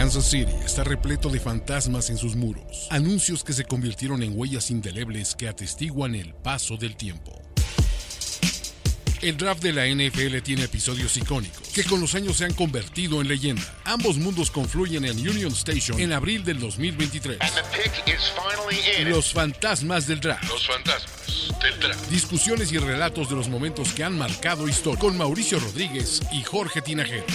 Kansas City está repleto de fantasmas en sus muros, anuncios que se convirtieron en huellas indelebles que atestiguan el paso del tiempo. El draft de la NFL tiene episodios icónicos que con los años se han convertido en leyenda. Ambos mundos confluyen en Union Station en abril del 2023. Los fantasmas del draft. Los fantasmas del draft. Discusiones y relatos de los momentos que han marcado historia con Mauricio Rodríguez y Jorge Tinajero.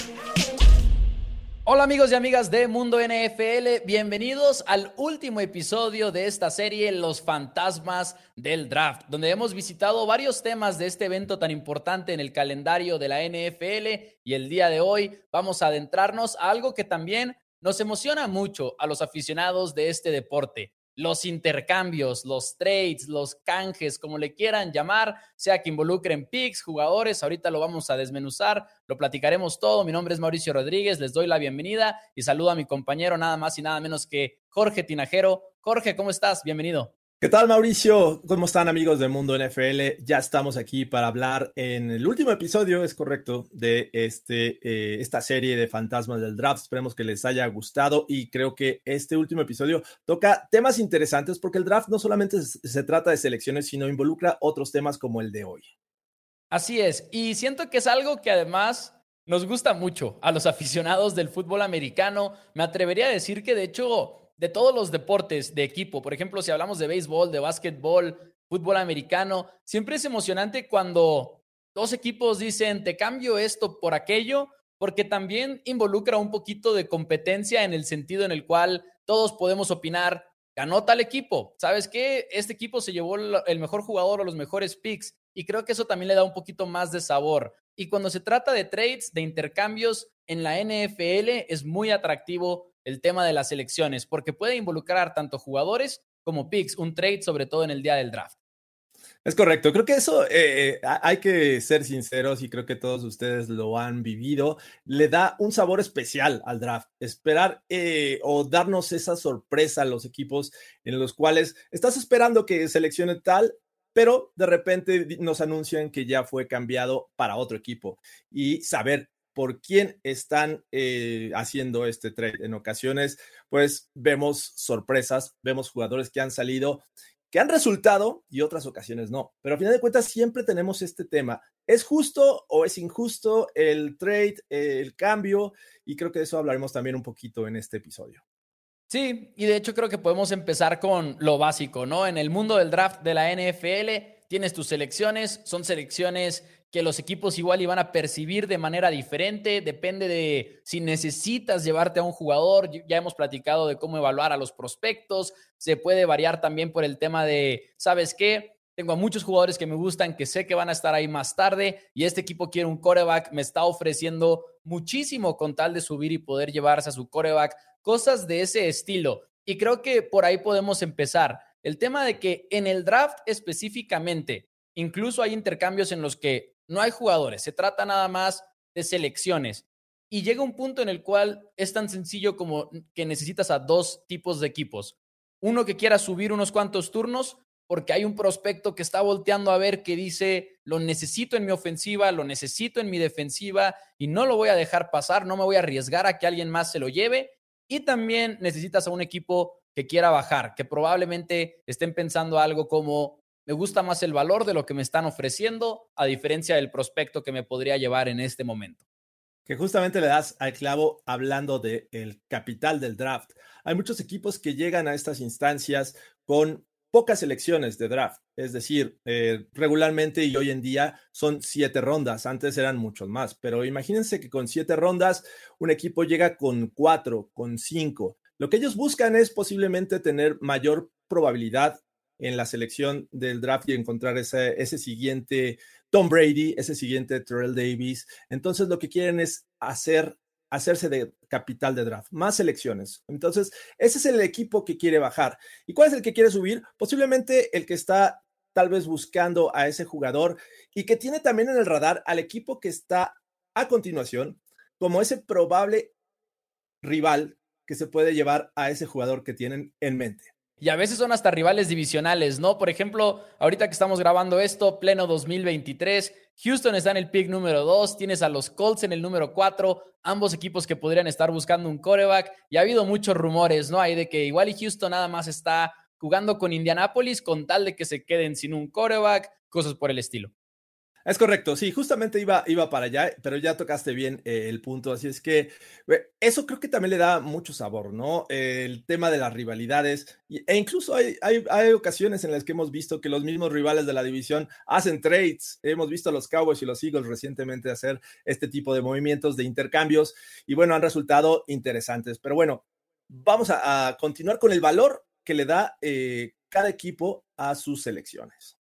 Hola amigos y amigas de Mundo NFL, bienvenidos al último episodio de esta serie Los Fantasmas del Draft, donde hemos visitado varios temas de este evento tan importante en el calendario de la NFL y el día de hoy vamos a adentrarnos a algo que también nos emociona mucho a los aficionados de este deporte, los intercambios, los trades, los canjes, como le quieran llamar, sea que involucren picks, jugadores, ahorita lo vamos a desmenuzar, lo platicaremos todo. Mi nombre es Mauricio Rodríguez, les doy la bienvenida y saludo a mi compañero nada más y nada menos que Jorge Tinajero. Jorge, ¿cómo estás? Bienvenido. ¿Qué tal, Mauricio? ¿Cómo están, amigos del Mundo NFL? Ya estamos aquí para hablar en el último episodio, es correcto, de este, eh, esta serie de fantasmas del draft. Esperemos que les haya gustado y creo que este último episodio toca temas interesantes porque el draft no solamente se trata de selecciones, sino involucra otros temas como el de hoy. Así es, y siento que es algo que además nos gusta mucho a los aficionados del fútbol americano. Me atrevería a decir que de hecho de todos los deportes de equipo, por ejemplo, si hablamos de béisbol, de básquetbol, fútbol americano, siempre es emocionante cuando dos equipos dicen, te cambio esto por aquello, porque también involucra un poquito de competencia en el sentido en el cual todos podemos opinar, ganó tal equipo, ¿sabes qué? Este equipo se llevó el mejor jugador o los mejores picks y creo que eso también le da un poquito más de sabor. Y cuando se trata de trades, de intercambios en la NFL, es muy atractivo el tema de las elecciones, porque puede involucrar tanto jugadores como picks, un trade sobre todo en el día del draft. Es correcto, creo que eso eh, hay que ser sinceros y creo que todos ustedes lo han vivido. Le da un sabor especial al draft, esperar eh, o darnos esa sorpresa a los equipos en los cuales estás esperando que seleccione tal, pero de repente nos anuncian que ya fue cambiado para otro equipo y saber por quién están eh, haciendo este trade. En ocasiones, pues vemos sorpresas, vemos jugadores que han salido, que han resultado y otras ocasiones no. Pero a final de cuentas siempre tenemos este tema. ¿Es justo o es injusto el trade, el cambio? Y creo que de eso hablaremos también un poquito en este episodio. Sí, y de hecho creo que podemos empezar con lo básico, ¿no? En el mundo del draft de la NFL tienes tus selecciones, son selecciones que los equipos igual iban a percibir de manera diferente, depende de si necesitas llevarte a un jugador, ya hemos platicado de cómo evaluar a los prospectos, se puede variar también por el tema de, ¿sabes qué? Tengo a muchos jugadores que me gustan, que sé que van a estar ahí más tarde y este equipo quiere un coreback, me está ofreciendo muchísimo con tal de subir y poder llevarse a su coreback, cosas de ese estilo. Y creo que por ahí podemos empezar. El tema de que en el draft específicamente, incluso hay intercambios en los que no hay jugadores, se trata nada más de selecciones. Y llega un punto en el cual es tan sencillo como que necesitas a dos tipos de equipos. Uno que quiera subir unos cuantos turnos porque hay un prospecto que está volteando a ver que dice, lo necesito en mi ofensiva, lo necesito en mi defensiva y no lo voy a dejar pasar, no me voy a arriesgar a que alguien más se lo lleve. Y también necesitas a un equipo que quiera bajar, que probablemente estén pensando algo como, me gusta más el valor de lo que me están ofreciendo a diferencia del prospecto que me podría llevar en este momento. Que justamente le das al clavo hablando del el capital del draft. Hay muchos equipos que llegan a estas instancias con pocas selecciones de draft. Es decir, eh, regularmente y hoy en día son siete rondas. Antes eran muchos más, pero imagínense que con siete rondas un equipo llega con cuatro, con cinco. Lo que ellos buscan es posiblemente tener mayor probabilidad en la selección del draft y encontrar ese, ese siguiente Tom Brady, ese siguiente Terrell Davis. Entonces lo que quieren es hacer, hacerse de capital de draft, más selecciones. Entonces, ese es el equipo que quiere bajar. ¿Y cuál es el que quiere subir? Posiblemente el que está tal vez buscando a ese jugador y que tiene también en el radar al equipo que está a continuación como ese probable rival que se puede llevar a ese jugador que tienen en mente. Y a veces son hasta rivales divisionales, ¿no? Por ejemplo, ahorita que estamos grabando esto, pleno 2023, Houston está en el pick número 2, tienes a los Colts en el número 4, ambos equipos que podrían estar buscando un coreback, y ha habido muchos rumores, ¿no? Hay de que igual y Houston nada más está jugando con Indianapolis con tal de que se queden sin un coreback, cosas por el estilo. Es correcto, sí, justamente iba, iba para allá, pero ya tocaste bien eh, el punto, así es que eso creo que también le da mucho sabor, ¿no? el tema de las rivalidades, e incluso hay, hay, ocasiones en las que hemos visto que los mismos rivales de la división hacen trades, hemos visto a los Cowboys y los Eagles recientemente hacer este tipo de movimientos de intercambios y bueno, han resultado interesantes, pero bueno, vamos a, continuar con el valor que le da eh, cada equipo a sus selecciones.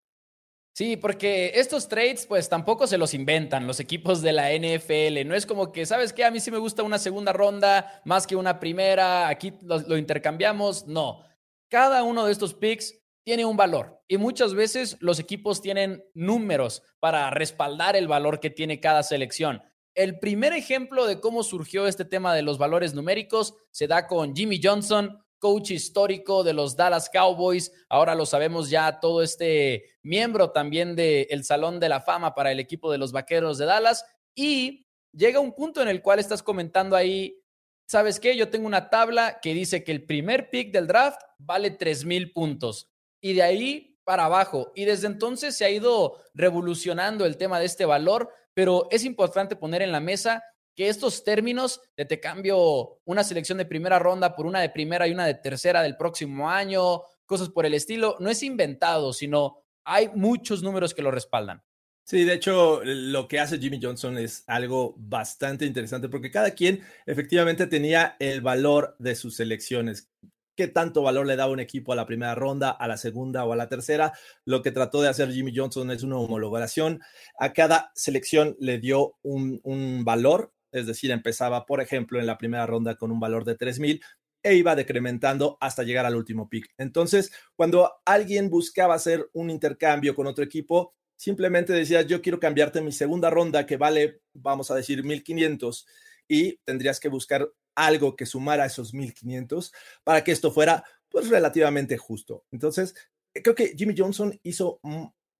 Sí, porque estos trades pues tampoco se los inventan los equipos de la NFL. No es como que, ¿sabes qué? A mí sí me gusta una segunda ronda más que una primera, aquí lo, intercambiamos. No, cada uno de estos picks tiene un valor y muchas veces los equipos tienen números para respaldar el valor que tiene cada selección. El primer ejemplo de cómo surgió este tema de los valores numéricos se da con Jimmy Johnson, coach histórico de los Dallas Cowboys. Ahora lo sabemos ya, todo este miembro también del Salón de la Fama para el equipo de los Vaqueros de Dallas. Y llega un punto en el cual estás comentando ahí, ¿sabes qué? Yo tengo una tabla que dice que el primer pick del draft vale 3 mil puntos. Y de ahí para abajo. Y desde entonces se ha ido revolucionando el tema de este valor, pero es importante poner en la mesa que estos términos de te cambio una selección de primera ronda por una de primera y una de tercera del próximo año, cosas por el estilo, no es inventado, sino hay muchos números que lo respaldan. Sí, de hecho, lo que hace Jimmy Johnson es algo bastante interesante porque cada quien efectivamente tenía el valor de sus selecciones. ¿Qué tanto valor le daba un equipo a la primera ronda, a la segunda o a la tercera? Lo que trató de hacer Jimmy Johnson es una homologación. A cada selección le dio un, un valor es decir, empezaba, por ejemplo, en la primera ronda con un valor de 3000 e iba decrementando hasta llegar al último pick. Entonces, cuando alguien buscaba hacer un intercambio con otro equipo, simplemente decía, yo quiero cambiarte mi segunda ronda que vale, vamos a decir, 1500 y tendrías que buscar algo que sumara esos 1500 para que esto fuera pues relativamente justo. Entonces, creo que Jimmy Johnson hizo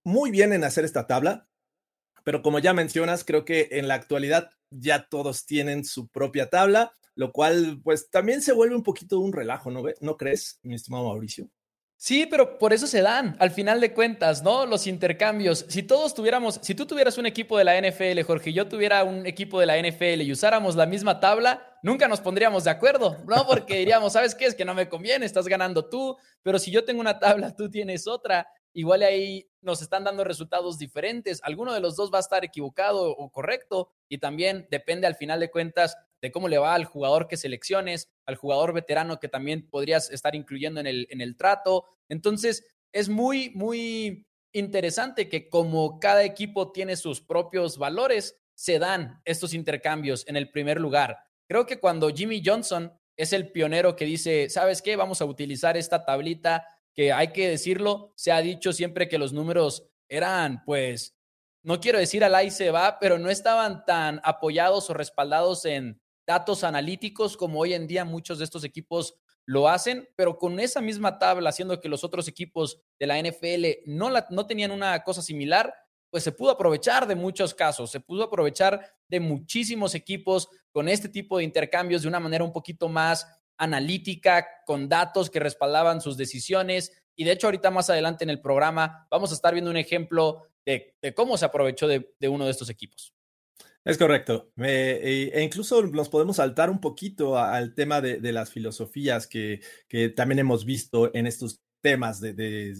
muy bien en hacer esta tabla, pero como ya mencionas, creo que en la actualidad ya todos tienen su propia tabla, lo cual pues también se vuelve un poquito un relajo, ¿no, ¿No crees, mi estimado Mauricio? Sí, pero por eso se dan, al final de cuentas, ¿no? Los intercambios. Si todos tuviéramos, si tú tuvieras un equipo de la NFL, Jorge, y yo tuviera un equipo de la NFL y usáramos la misma tabla, nunca nos pondríamos de acuerdo, ¿no? Porque diríamos, ¿sabes qué? Es que no me conviene, estás ganando tú, pero si yo tengo una tabla, tú tienes otra, igual ahí nos están dando resultados diferentes. Alguno de los dos va a estar equivocado o correcto y también depende al final de cuentas de cómo le va al jugador que selecciones, al jugador veterano que también podrías estar incluyendo en el, en el trato. Entonces, es muy, muy interesante que como cada equipo tiene sus propios valores, se dan estos intercambios en el primer lugar. Creo que cuando Jimmy Johnson es el pionero que dice, ¿sabes qué? Vamos a utilizar esta tablita que hay que decirlo, se ha dicho siempre que los números eran, pues, no quiero decir al ahí se va, pero no estaban tan apoyados o respaldados en datos analíticos como hoy en día muchos de estos equipos lo hacen, pero con esa misma tabla, haciendo que los otros equipos de la NFL no, la, no tenían una cosa similar, pues se pudo aprovechar de muchos casos, se pudo aprovechar de muchísimos equipos con este tipo de intercambios de una manera un poquito más analítica, con datos que respaldaban sus decisiones. Y de hecho, ahorita más adelante en el programa vamos a estar viendo un ejemplo de, cómo se aprovechó de, uno de estos equipos. Es correcto. e, e incluso nos podemos saltar un poquito al tema de, las filosofías que, que, también hemos visto en estos temas de, de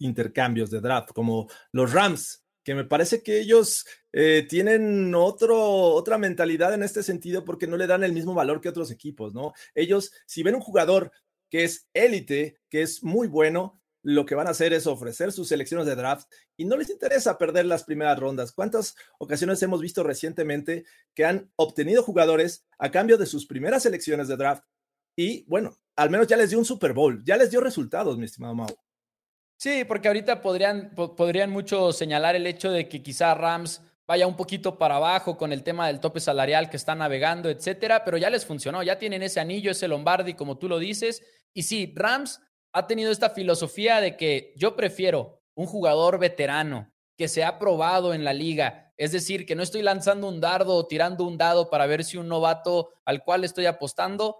intercambios de draft, como los Rams que me parece que ellos eh, tienen otro, otra mentalidad en este sentido porque no le dan el mismo valor que otros equipos, ¿no? Ellos, si ven un jugador que es élite, que es muy bueno, lo que van a hacer es ofrecer sus selecciones de draft y no les interesa perder las primeras rondas. ¿Cuántas ocasiones hemos visto recientemente que han obtenido jugadores a cambio de sus primeras selecciones de draft? Y bueno, al menos ya les dio un Super Bowl, ya les dio resultados, mi estimado Mau. Sí, porque ahorita podrían, podrían mucho señalar el hecho de que quizá Rams vaya un poquito para abajo con el tema del tope salarial que está navegando, etcétera, pero ya les funcionó, ya tienen ese anillo, ese Lombardi, como tú lo dices. Y sí, Rams ha tenido esta filosofía de que yo prefiero un jugador veterano que se ha probado en la liga, es decir, que no estoy lanzando un dardo o tirando un dado para ver si un novato al cual estoy apostando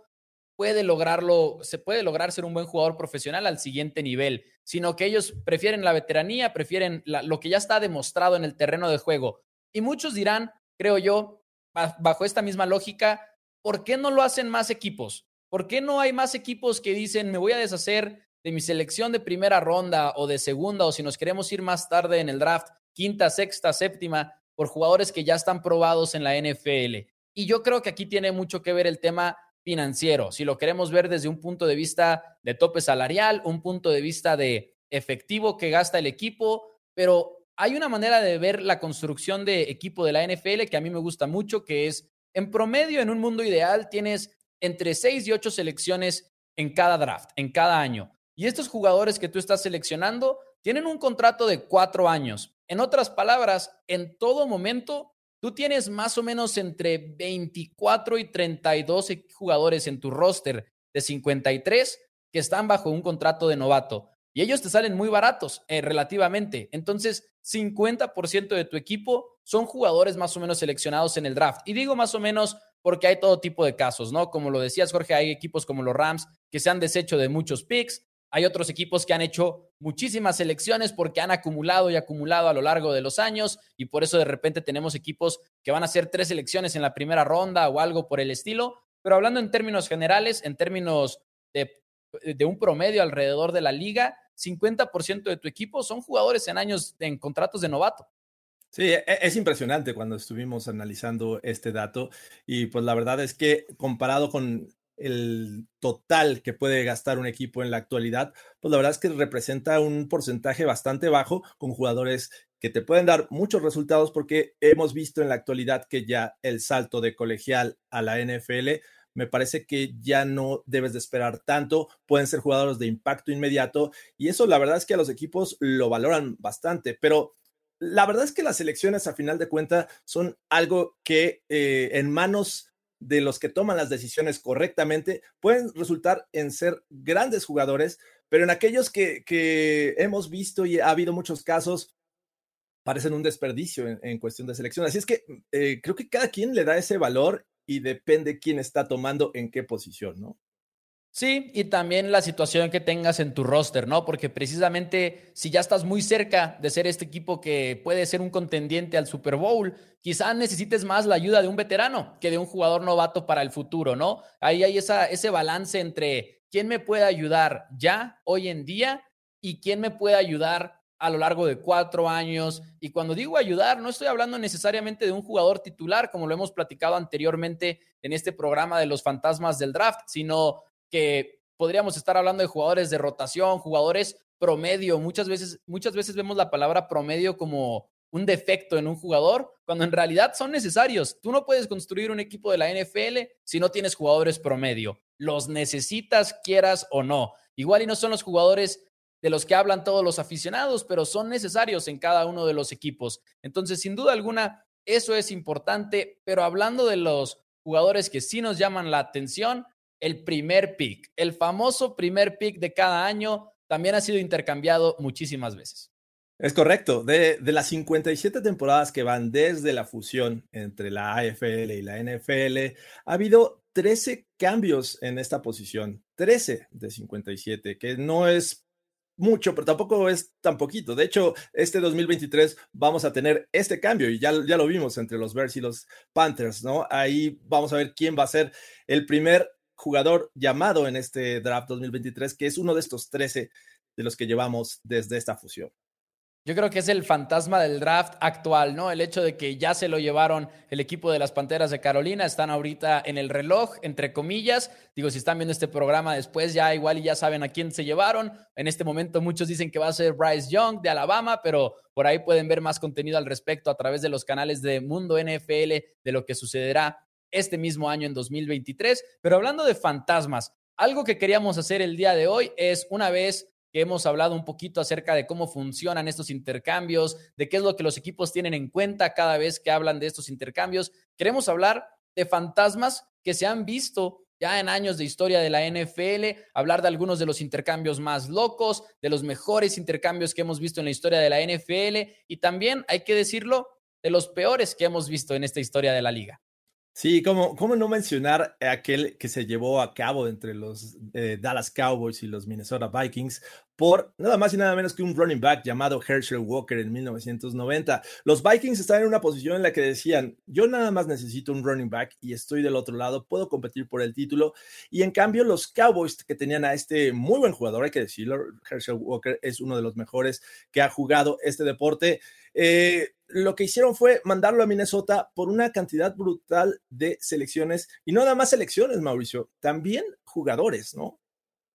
puede lograrlo, se puede lograr ser un buen jugador profesional al siguiente nivel, sino que ellos prefieren la veteranía, prefieren lo que ya está demostrado en el terreno de juego. Y muchos dirán, creo yo, bajo esta misma lógica, ¿por qué no lo hacen más equipos? ¿Por qué no hay más equipos que dicen, me voy a deshacer de mi selección de primera ronda o de segunda, o si nos queremos ir más tarde en el draft, quinta, sexta, séptima, por jugadores que ya están probados en la NFL? Y yo creo que aquí tiene mucho que ver el tema financiero, si lo queremos ver desde un punto de vista de tope salarial, un punto de vista de efectivo que gasta el equipo, pero hay una manera de ver la construcción de equipo de la NFL que a mí me gusta mucho, que es en promedio, en un mundo ideal, tienes entre seis y ocho selecciones en cada draft, en cada año. Y estos jugadores que tú estás seleccionando tienen un contrato de cuatro años. En otras palabras, en todo momento Tú tienes más o menos entre 24 y 32 jugadores en tu roster de 53 que están bajo un contrato de novato y ellos te salen muy baratos eh, relativamente. Entonces, 50% de tu equipo son jugadores más o menos seleccionados en el draft. Y digo más o menos porque hay todo tipo de casos, ¿no? Como lo decías, Jorge, hay equipos como los Rams que se han deshecho de muchos picks, hay otros equipos que han hecho muchísimas selecciones porque han acumulado y acumulado a lo largo de los años y por eso de repente tenemos equipos que van a hacer tres selecciones en la primera ronda o algo por el estilo. Pero hablando en términos generales, en términos de, de un promedio alrededor de la liga, 50% de tu equipo son jugadores en años en contratos de novato. Sí, e, es impresionante cuando estuvimos analizando este dato y pues la verdad es que comparado con el total que puede gastar un equipo en la actualidad, pues la verdad es que representa un porcentaje bastante bajo con jugadores que te pueden dar muchos resultados porque hemos visto en la actualidad que ya el salto de colegial a la NFL me parece que ya no debes de esperar tanto, pueden ser jugadores de impacto inmediato y eso la verdad es que a los equipos lo valoran bastante, pero la verdad es que las elecciones a final de cuentas son algo que eh, en manos de los que toman las decisiones correctamente pueden resultar en ser grandes jugadores, pero en aquellos que, hemos visto y ha habido muchos casos, parecen un desperdicio en, cuestión de selección. Así es que eh, creo que cada quien le da ese valor y depende quién está tomando en qué posición, ¿no? Sí, y también la situación que tengas en tu roster, ¿no? Porque precisamente si ya estás muy cerca de ser este equipo que puede ser un contendiente al Super Bowl, quizás necesites más la ayuda de un veterano que de un jugador novato para el futuro, ¿no? Ahí hay esa, ese balance entre quién me puede ayudar ya, hoy en día, y quién me puede ayudar a lo largo de cuatro años. Y cuando digo ayudar, no estoy hablando necesariamente de un jugador titular, como lo hemos platicado anteriormente en este programa de los fantasmas del draft, sino que podríamos estar hablando de jugadores de rotación, jugadores promedio. Muchas veces, muchas veces vemos la palabra promedio como un defecto en un jugador, cuando en realidad son necesarios. Tú no puedes construir un equipo de la NFL si no tienes jugadores promedio. Los necesitas, quieras o no. Igual y no son los jugadores de los que hablan todos los aficionados, pero son necesarios en cada uno de los equipos. Entonces, sin duda alguna, eso es importante, pero hablando de los jugadores que sí nos llaman la atención, el primer pick. El famoso primer pick de cada año también ha sido intercambiado muchísimas veces. Es correcto. De, las 57 temporadas que van desde la fusión entre la AFL y la NFL, ha habido 13 cambios en esta posición. 13 de 57, que no es mucho, pero tampoco es tan poquito. De hecho, este 2023 vamos a tener este cambio y ya, ya lo vimos entre los Bears y los Panthers, ¿no? Ahí vamos a ver quién va a ser el primer jugador llamado en este draft 2023, que es uno de estos 13 de los que llevamos desde esta fusión. Yo creo que es el fantasma del draft actual, ¿no? El hecho de que ya se lo llevaron el equipo de las Panteras de Carolina, están ahorita en el reloj, entre comillas. Digo, si están viendo este programa después, ya igual y ya saben a quién se llevaron. En este momento muchos dicen que va a ser Bryce Young de Alabama, pero por ahí pueden ver más contenido al respecto a través de los canales de Mundo NFL, de lo que sucederá este mismo año en 2023. Pero hablando de fantasmas, algo que queríamos hacer el día de hoy es una vez que hemos hablado un poquito acerca de cómo funcionan estos intercambios, de qué es lo que los equipos tienen en cuenta cada vez que hablan de estos intercambios, queremos hablar de fantasmas que se han visto ya en años de historia de la NFL, hablar de algunos de los intercambios más locos, de los mejores intercambios que hemos visto en la historia de la NFL y también, hay que decirlo, de los peores que hemos visto en esta historia de la liga. Sí, ¿cómo, cómo no mencionar aquel que se llevó a cabo entre los eh, Dallas Cowboys y los Minnesota Vikings por nada más y nada menos que un running back llamado Herschel Walker en 1990. Los Vikings estaban en una posición en la que decían, yo nada más necesito un running back y estoy del otro lado, puedo competir por el título. Y en cambio los Cowboys que tenían a este muy buen jugador, hay que decirlo, Herschel Walker es uno de los mejores que ha jugado este deporte. Eh, lo que hicieron fue mandarlo a Minnesota por una cantidad brutal de selecciones y no nada más selecciones, Mauricio, también jugadores, ¿no?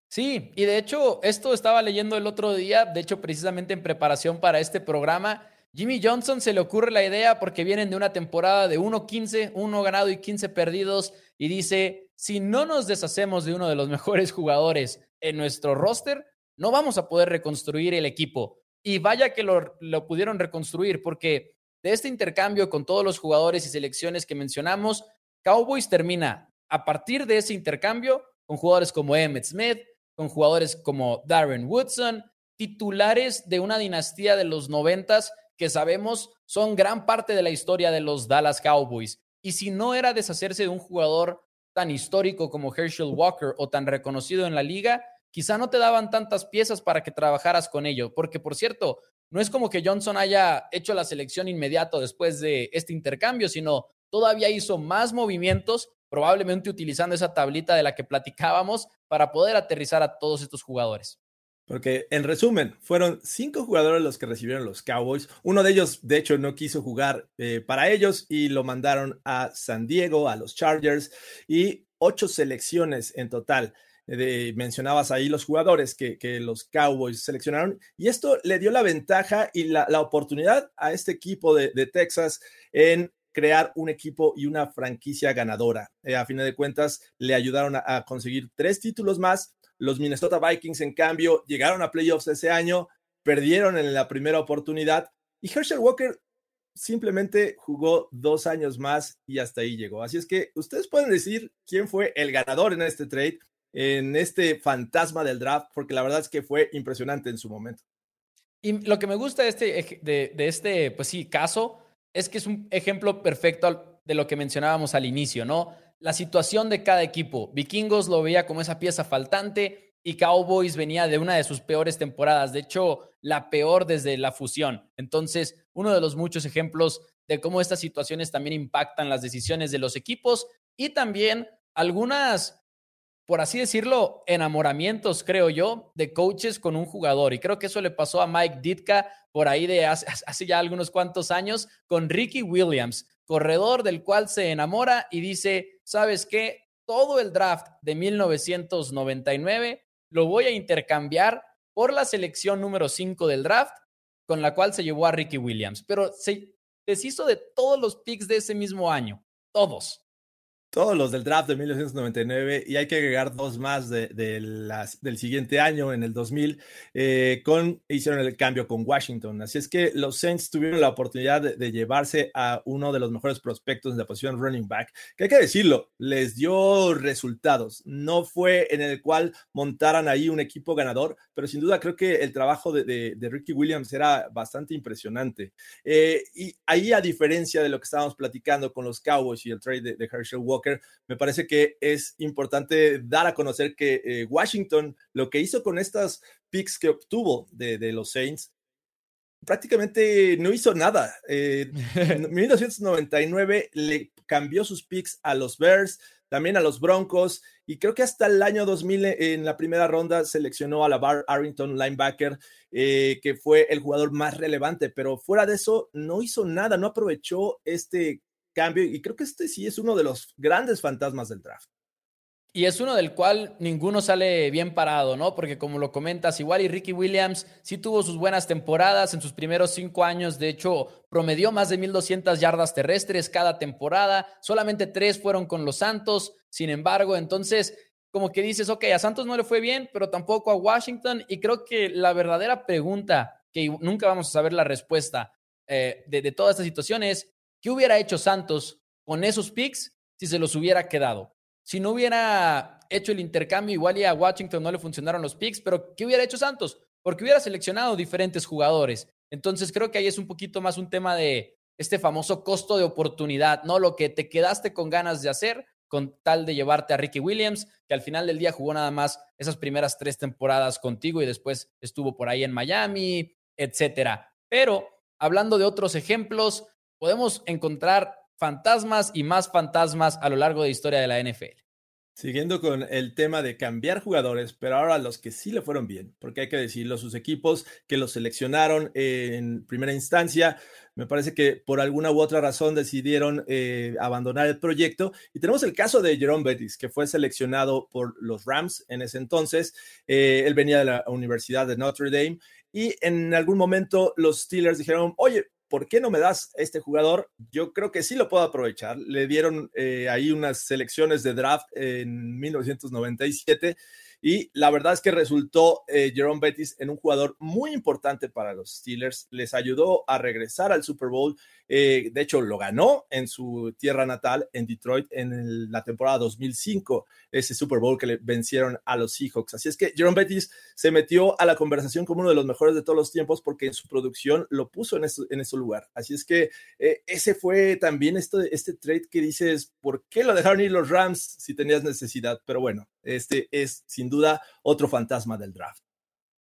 Sí, y de hecho, esto estaba leyendo el otro día, de hecho, precisamente en preparación para este programa. Jimmy Johnson se le ocurre la idea porque vienen de una temporada de 1-15, 1 ganado y 15 perdidos, y dice: si no nos deshacemos de uno de los mejores jugadores en nuestro roster, no vamos a poder reconstruir el equipo. Y vaya que lo, pudieron reconstruir, porque de este intercambio con todos los jugadores y selecciones que mencionamos, Cowboys termina a partir de ese intercambio con jugadores como Emmett Smith, con jugadores como Darren Woodson, titulares de una dinastía de los noventas que sabemos son gran parte de la historia de los Dallas Cowboys. Y si no era deshacerse de un jugador tan histórico como Herschel Walker o tan reconocido en la liga, quizá no te daban tantas piezas para que trabajaras con ello, porque por cierto, no es como que Johnson haya hecho la selección inmediato después de este intercambio, sino todavía hizo más movimientos, probablemente utilizando esa tablita de la que platicábamos para poder aterrizar a todos estos jugadores. Porque en resumen, fueron cinco jugadores los que recibieron los Cowboys. Uno de ellos, de hecho, no quiso jugar eh, para ellos y lo mandaron a San Diego, a los Chargers, y ocho selecciones en total mencionabas ahí los jugadores que, los Cowboys seleccionaron, y esto le dio la ventaja y la, oportunidad a este equipo de, Texas en crear un equipo y una franquicia ganadora. Eh, a fin de cuentas, le ayudaron a, conseguir tres títulos más. Los Minnesota Vikings, en cambio, llegaron a playoffs ese año, perdieron en la primera oportunidad y Herschel Walker simplemente jugó dos años más y hasta ahí llegó. Así es que ustedes pueden decir quién fue el ganador en este trade en este fantasma del draft, porque la verdad es que fue impresionante en su momento. Y lo que me gusta de este, este pues sí, caso es que es un ejemplo perfecto de lo que mencionábamos al inicio, ¿no? La situación de cada equipo. Vikingos lo veía como esa pieza faltante y Cowboys venía de una de sus peores temporadas, de hecho, la peor desde la fusión. Entonces, uno de los muchos ejemplos de cómo estas situaciones también impactan las decisiones de los equipos y también algunas por así decirlo, enamoramientos, creo yo, de coaches con un jugador. Y creo que eso le pasó a Mike Ditka por ahí de hace, ya algunos cuantos años con Ricky Williams, corredor del cual se enamora y dice, ¿sabes qué? Todo el draft de 1999 lo voy a intercambiar por la selección número 5 del draft, con la cual se llevó a Ricky Williams. Pero se deshizo de todos los picks de ese mismo año, todos todos los del draft de 1999 y hay que agregar dos más de, del siguiente año, en el 2000, eh, con, hicieron el cambio con Washington. Así es que los Saints tuvieron la oportunidad de, llevarse a uno de los mejores prospectos de la posición running back, que hay que decirlo, les dio resultados. No fue en el cual montaran ahí un equipo ganador, pero sin duda creo que el trabajo de, Ricky Williams era bastante impresionante. Eh, y ahí, a diferencia de lo que estábamos platicando con los Cowboys y el trade de Herschel Walker, me parece que es importante dar a conocer que eh, Washington lo que hizo con estas picks que obtuvo de, los Saints prácticamente no hizo nada. Eh, en 1999 le cambió sus picks a los Bears, también a los Broncos, y creo que hasta el año 2000 en la primera ronda seleccionó a la Bar Arrington linebacker, eh, que fue el jugador más relevante, pero fuera de eso no hizo nada, no aprovechó este cambio y creo que este sí es uno de los grandes fantasmas del draft. Y es uno del cual ninguno sale bien parado, ¿no? Porque como lo comentas, igual y Ricky Williams sí tuvo sus buenas temporadas en sus primeros cinco años. De hecho, promedió más de 1.200 yardas terrestres cada temporada. Solamente tres fueron con los Santos. Sin embargo, entonces, como que dices, ok, a Santos no le fue bien, pero tampoco a Washington. Y creo que la verdadera pregunta, que nunca vamos a saber la respuesta eh, de, de toda esta situación es, ¿Qué hubiera hecho Santos con esos picks si se los hubiera quedado? si no hubiera hecho el intercambio, igual y a Washington no le funcionaron los picks, pero ¿qué hubiera hecho Santos? Porque hubiera seleccionado diferentes jugadores. Entonces creo que ahí es un poquito más un tema de este famoso costo de oportunidad, ¿no? Lo que te quedaste con ganas de hacer con tal de llevarte a Ricky Williams, que al final del día jugó nada más esas primeras tres temporadas contigo y después estuvo por ahí en Miami, etcétera. Pero hablando de otros ejemplos, podemos encontrar fantasmas y más fantasmas a lo largo de la historia de la NFL. Siguiendo con el tema de cambiar jugadores, pero ahora los que sí le fueron bien, porque hay que decirlo, sus equipos que los seleccionaron en primera instancia, me parece que por alguna u otra razón decidieron eh, abandonar el proyecto. Y tenemos el caso de Jerome Bettis, que fue seleccionado por los Rams en ese entonces. Eh, él venía de la Universidad de Notre Dame y en algún momento los Steelers dijeron, oye, ¿por qué no me das este jugador? Yo creo que sí lo puedo aprovechar. Le dieron eh, ahí unas selecciones de draft en 1997 y la verdad es que resultó eh, Jerome Bettis en un jugador muy importante para los Steelers. Les ayudó a regresar al Super Bowl. Eh, de hecho, lo ganó en su tierra natal, en Detroit, en la temporada 2005, ese Super Bowl que le vencieron a los Seahawks. Así es que Jerome Bettis se metió a la conversación como uno de los mejores de todos los tiempos porque en su producción lo puso en, ese, en ese lugar. Así es que eh, ese fue también este, este trade que dices, ¿por qué lo dejaron ir los Rams si tenías necesidad? Pero bueno, este es sin duda otro fantasma del draft.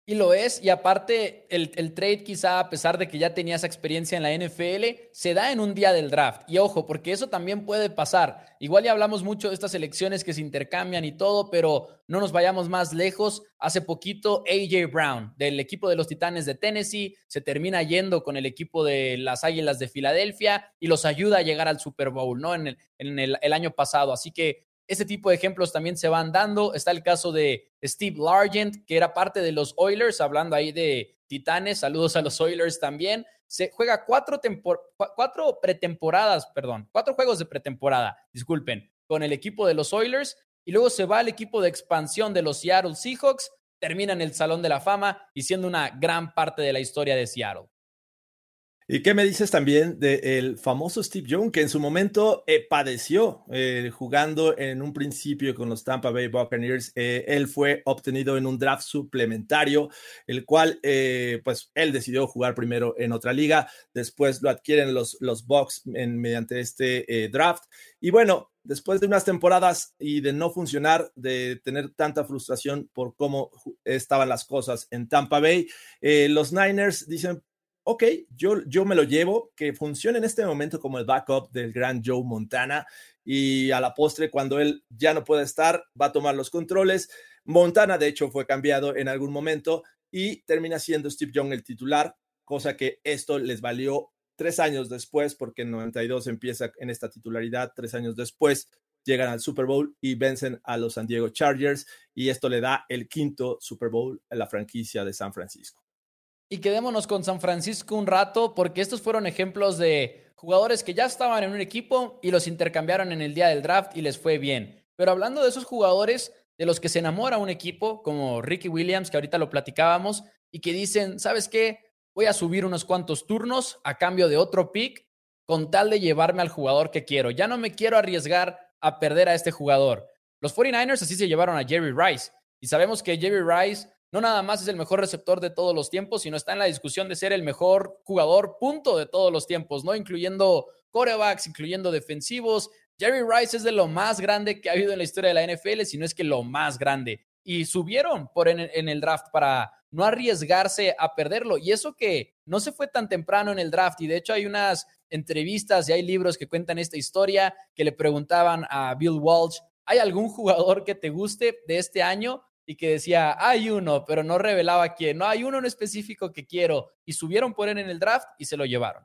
Y lo es, y aparte el, el, trade quizá a pesar de que ya tenía esa experiencia en la NFL, se da en un día del draft. Y ojo, porque eso también puede pasar. Igual ya hablamos mucho de estas elecciones que se intercambian y todo, pero no nos vayamos más lejos. Hace poquito AJ Brown del equipo de los Titanes de Tennessee se termina yendo con el equipo de las Águilas de Filadelfia y los ayuda a llegar al Super Bowl, ¿no? En el, en el, el año pasado. Así que ese tipo de ejemplos también se van dando. Está el caso de Steve Largent, que era parte de los Oilers, hablando ahí de Titanes. Saludos a los Oilers también. Se juega cuatro, cuatro pretemporadas, perdón, cuatro juegos de pretemporada, disculpen, con el equipo de los Oilers. Y luego se va al equipo de expansión de los Seattle Seahawks. Termina en el Salón de la Fama y siendo una gran parte de la historia de Seattle. ¿Y qué me dices también del famoso Steve Young, que en su momento eh, padeció eh, jugando en un principio con los Tampa Bay Buccaneers? Eh, él fue obtenido en un draft suplementario, el cual, pues, él decidió jugar primero en otra liga, después lo adquieren los, los Bucks mediante este draft. Y bueno, después de unas temporadas y de no funcionar, de tener tanta frustración por cómo estaban las cosas en Tampa Bay, los Niners dicen, ok, yo, yo me lo llevo, que funcione en este momento como el backup del gran Joe Montana y a la postre, cuando él ya no puede estar, va a tomar los controles. Montana, de hecho, fue cambiado en algún momento y termina siendo Steve Young el titular, cosa que esto les valió tres años después, porque en 92 empieza en esta titularidad, tres años después llegan al Super Bowl y vencen a los San Diego Chargers y esto le da el quinto Super Bowl a la franquicia de San Francisco. Y quedémonos con San Francisco un rato, porque estos fueron ejemplos de jugadores que ya estaban en un equipo y los intercambiaron en el día del draft y les fue bien. Pero hablando de esos jugadores de los que se enamora un equipo, como Ricky Williams, que ahorita lo platicábamos, y que dicen, ¿sabes qué? Voy a subir unos cuantos turnos a cambio de otro pick con tal de llevarme al jugador que quiero. Ya no me quiero arriesgar a perder a este jugador. Los 49ers así se llevaron a Jerry Rice. Y sabemos que Jerry Rice no nada más es el mejor receptor de todos los tiempos, sino está en la discusión de ser el mejor jugador punto de todos los tiempos, ¿no? Incluyendo corebacks, incluyendo defensivos. Jerry Rice es de lo más grande que ha habido en la historia de la NFL, si no es que lo más grande. Y subieron por en, en el draft para no arriesgarse a perderlo. Y eso que no se fue tan temprano en el draft. Y de hecho hay unas entrevistas y hay libros que cuentan esta historia que le preguntaban a Bill Walsh, ¿hay algún jugador que te guste de este año? Y que decía, hay uno, pero no revelaba quién. No, hay uno en específico que quiero. Y subieron por él en el draft y se lo llevaron.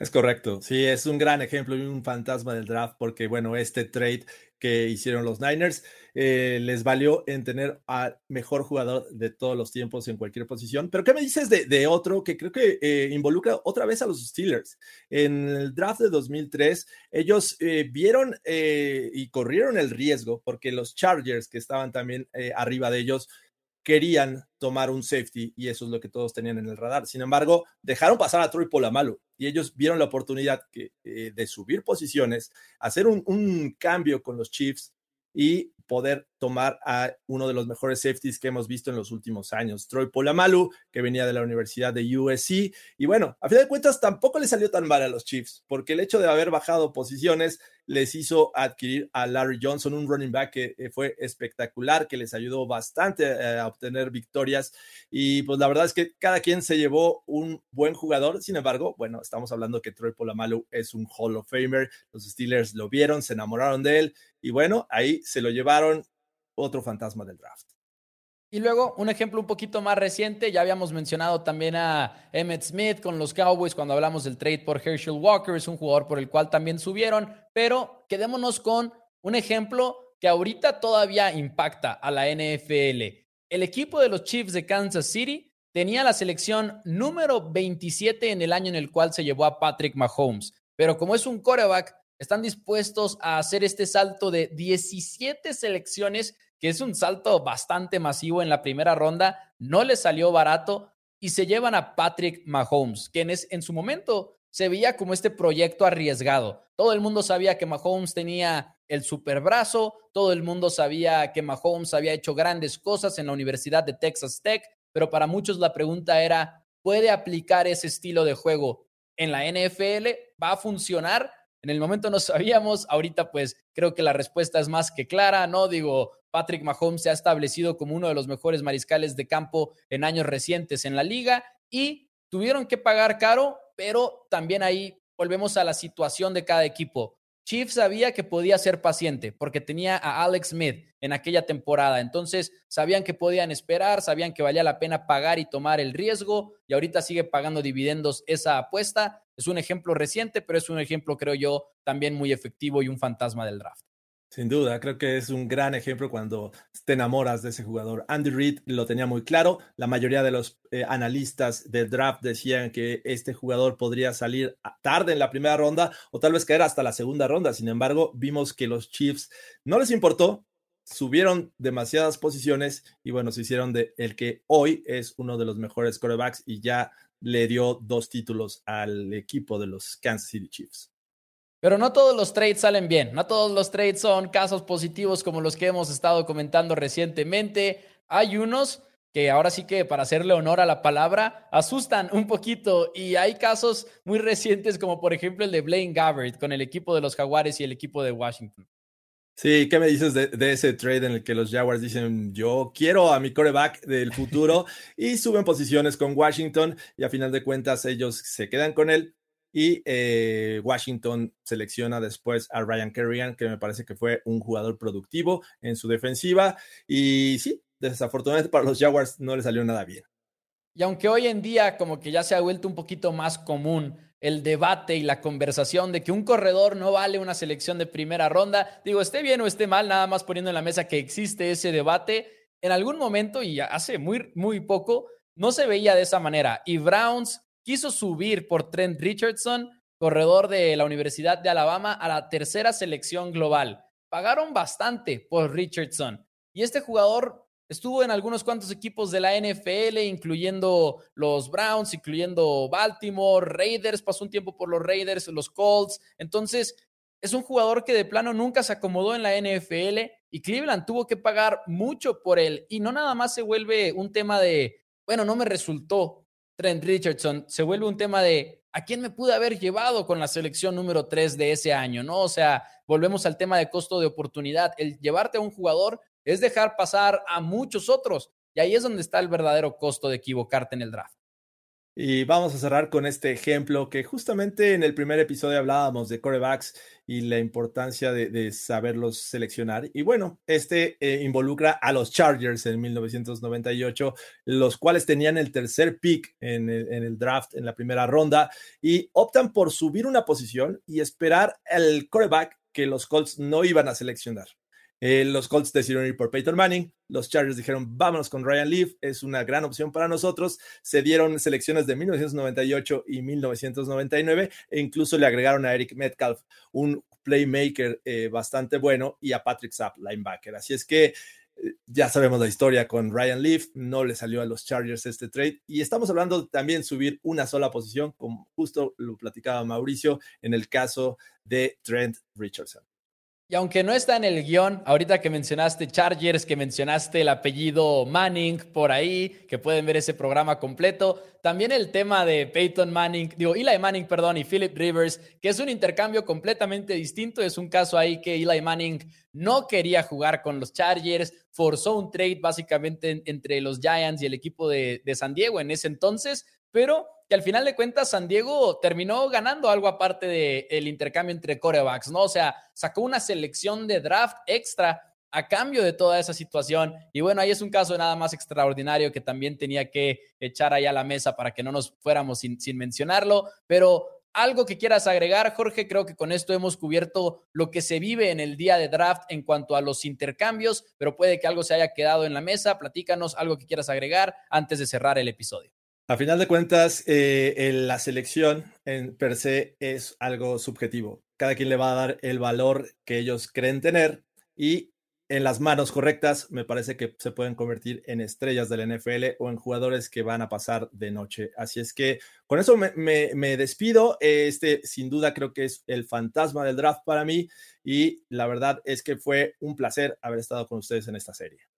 Es correcto, sí, es un gran ejemplo y un fantasma del draft porque, bueno, este trade que hicieron los Niners eh, les valió en tener al mejor jugador de todos los tiempos en cualquier posición. Pero, ¿qué me dices de, otro que creo que eh, involucra otra vez a los Steelers? En el draft de 2003, ellos eh, vieron y corrieron el riesgo porque los Chargers, que estaban también arriba de ellos, querían tomar un safety y eso es lo que todos tenían en el radar. Sin embargo, dejaron pasar a Troy Polamalu y ellos vieron la oportunidad eh, de subir posiciones, hacer un, cambio con los Chiefs y poder tomar a uno de los mejores safeties que hemos visto en los últimos años, Troy Polamalu, que venía de la Universidad de USC. Y bueno, a fin de cuentas tampoco le salió tan mal a los Chiefs, porque el hecho de haber bajado posiciones les hizo adquirir a Larry Johnson, un running back que eh, fue espectacular, que les ayudó bastante eh, a obtener victorias. Y pues la verdad es que cada quien se llevó un buen jugador. Sin embargo, bueno, estamos hablando que Troy Polamalu es un Hall of Famer. Los Steelers lo vieron, se enamoraron de él y bueno, ahí se lo llevaron otro fantasma del draft. Y luego, un ejemplo un poquito más reciente, ya habíamos mencionado también a Emmett Smith con los Cowboys cuando hablamos del trade por Herschel Walker, es un jugador por el cual también subieron, pero quedémonos con un ejemplo que ahorita todavía impacta a la NFL. El equipo de los Chiefs de Kansas City tenía la selección número 27 en el año en el cual se llevó a Patrick Mahomes, pero como es un quarterback, están dispuestos a hacer este salto de 17 selecciones, que es un salto bastante masivo en la primera ronda, no les salió barato y se llevan a Patrick Mahomes, quien es, en su momento se veía como este proyecto arriesgado. Todo el mundo sabía que Mahomes tenía el superbrazo, todo el mundo sabía que Mahomes había hecho grandes cosas en la Universidad de Texas Tech, pero para muchos la pregunta era, ¿puede aplicar ese estilo de juego en la NFL? ¿Va a funcionar? En el momento no sabíamos, ahorita pues creo que la respuesta es más que clara, ¿no? Digo, Patrick Mahomes se ha establecido como uno de los mejores mariscales de campo en años recientes en la liga y tuvieron que pagar caro, pero también ahí volvemos a la situación de cada equipo. Chiefs sabía que podía ser paciente porque tenía a Alex Smith en aquella temporada. Entonces sabían que podían esperar, sabían que valía la pena pagar y tomar el riesgo y ahorita sigue pagando dividendos esa apuesta. Es un ejemplo reciente, pero es un ejemplo, creo yo, también muy efectivo y un fantasma del draft. Sin duda, creo que es un gran ejemplo cuando te enamoras de ese jugador. Andy Reid lo tenía muy claro. La mayoría de los eh, analistas del draft decían que este jugador podría salir tarde en la primera ronda o tal vez caer hasta la segunda ronda. Sin embargo, vimos que los Chiefs no les importó, subieron demasiadas posiciones y bueno, se hicieron de el que hoy es uno de los mejores quarterbacks y ya le dio dos títulos al equipo de los Kansas City Chiefs. Pero no todos los trades salen bien, no todos los trades son casos positivos como los que hemos estado comentando recientemente. Hay unos que ahora sí que para hacerle honor a la palabra asustan un poquito y hay casos muy recientes como por ejemplo el de Blaine Gabbert con el equipo de los Jaguares y el equipo de Washington. Sí, ¿qué me dices de, de, ese trade en el que los Jaguars dicen yo quiero a mi coreback del futuro y suben posiciones con Washington y a final de cuentas ellos se quedan con él y eh, Washington selecciona después a Ryan Kerrigan, que me parece que fue un jugador productivo en su defensiva. Y sí, desafortunadamente para los Jaguars no le salió nada bien. Y aunque hoy en día como que ya se ha vuelto un poquito más común el debate y la conversación de que un corredor no vale una selección de primera ronda, digo, esté bien o esté mal, nada más poniendo en la mesa que existe ese debate, en algún momento y hace muy, muy poco, no se veía de esa manera. Y Browns quiso subir por Trent Richardson, corredor de la Universidad de Alabama, a la tercera selección global. Pagaron bastante por Richardson. Y este jugador estuvo en algunos cuantos equipos de la NFL, incluyendo los Browns, incluyendo Baltimore, Raiders, pasó un tiempo por los Raiders, los Colts. Entonces, es un jugador que de plano nunca se acomodó en la NFL y Cleveland tuvo que pagar mucho por él. Y no nada más se vuelve un tema de, bueno, no me resultó, Trent Richardson, se vuelve un tema de a quién me pude haber llevado con la selección número 3 de ese año, ¿no? O sea, volvemos al tema de costo de oportunidad. El llevarte a un jugador es dejar pasar a muchos otros. Y ahí es donde está el verdadero costo de equivocarte en el draft. Y vamos a cerrar con este ejemplo que justamente en el primer episodio hablábamos de corebacks y la importancia de, saberlos seleccionar. Y bueno, este eh, involucra a los Chargers en 1998, los cuales tenían el tercer pick en el, en el draft en la primera ronda y optan por subir una posición y esperar el coreback que los Colts no iban a seleccionar. Eh, los Colts decidieron ir por Peyton Manning. Los Chargers dijeron, vámonos con Ryan Leaf, es una gran opción para nosotros. Se dieron selecciones de 1998 y 1999 e incluso le agregaron a Eric Metcalf, un playmaker eh, bastante bueno, y a Patrick Sapp, linebacker. Así es que eh, ya sabemos la historia con Ryan Leaf, no le salió a los Chargers este trade y estamos hablando también subir una sola posición, como justo lo platicaba Mauricio en el caso de Trent Richardson. Y aunque no está en el guion, ahorita que mencionaste Chargers, que mencionaste el apellido Manning por ahí, que pueden ver ese programa completo, también el tema de Peyton Manning, digo, Eli Manning, perdón, y Philip Rivers, que es un intercambio completamente distinto. Es un caso ahí que Eli Manning no quería jugar con los Chargers, forzó un trade básicamente entre los Giants y el equipo de, de San Diego en ese entonces, pero que al final de cuentas San Diego terminó ganando algo aparte del intercambio entre corebacks, ¿no? O sea, sacó una selección de draft extra a cambio de toda esa situación. Y bueno, ahí es un caso nada más extraordinario que también tenía que echar ahí a la mesa para que no nos fuéramos sin, sin mencionarlo. Pero algo que quieras agregar, Jorge, creo que con esto hemos cubierto lo que se vive en el día de draft en cuanto a los intercambios, pero puede que algo se haya quedado en la mesa. Platícanos algo que quieras agregar antes de cerrar el episodio. A final de cuentas, eh, la selección en per se es algo subjetivo. Cada quien le va a dar el valor que ellos creen tener y en las manos correctas me parece que se pueden convertir en estrellas del NFL o en jugadores que van a pasar de noche. Así es que con eso me, me despido. Este sin duda creo que es el fantasma del draft para mí y la verdad es que fue un placer haber estado con ustedes en esta serie.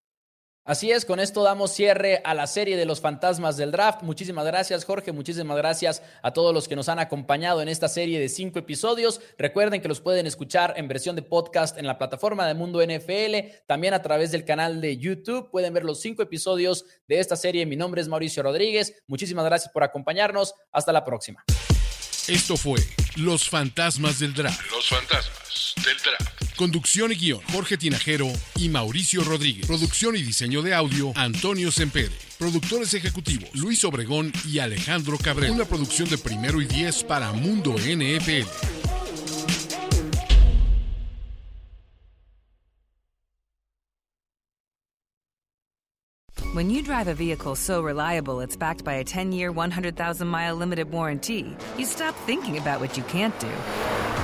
Así es, con esto damos cierre a la serie de los fantasmas del draft. Muchísimas gracias Jorge, muchísimas gracias a todos los que nos han acompañado en esta serie de cinco episodios. Recuerden que los pueden escuchar en versión de podcast en la plataforma de Mundo NFL, también a través del canal de YouTube. Pueden ver los cinco episodios de esta serie. Mi nombre es Mauricio Rodríguez. Muchísimas gracias por acompañarnos. Hasta la próxima. Esto fue Los Fantasmas del Draft. Los Fantasmas del Draft. Conducción y guion, Jorge Tinajero y Mauricio Rodríguez. Producción y diseño de audio, Antonio Sempere. Productores ejecutivos, Luis Obregón y Alejandro Cabrera. Una producción de primero y diez para Mundo NFL. When you drive a vehicle so reliable it's backed by a 10 year, 100,000 mile limited warranty, you stop thinking about what you can't do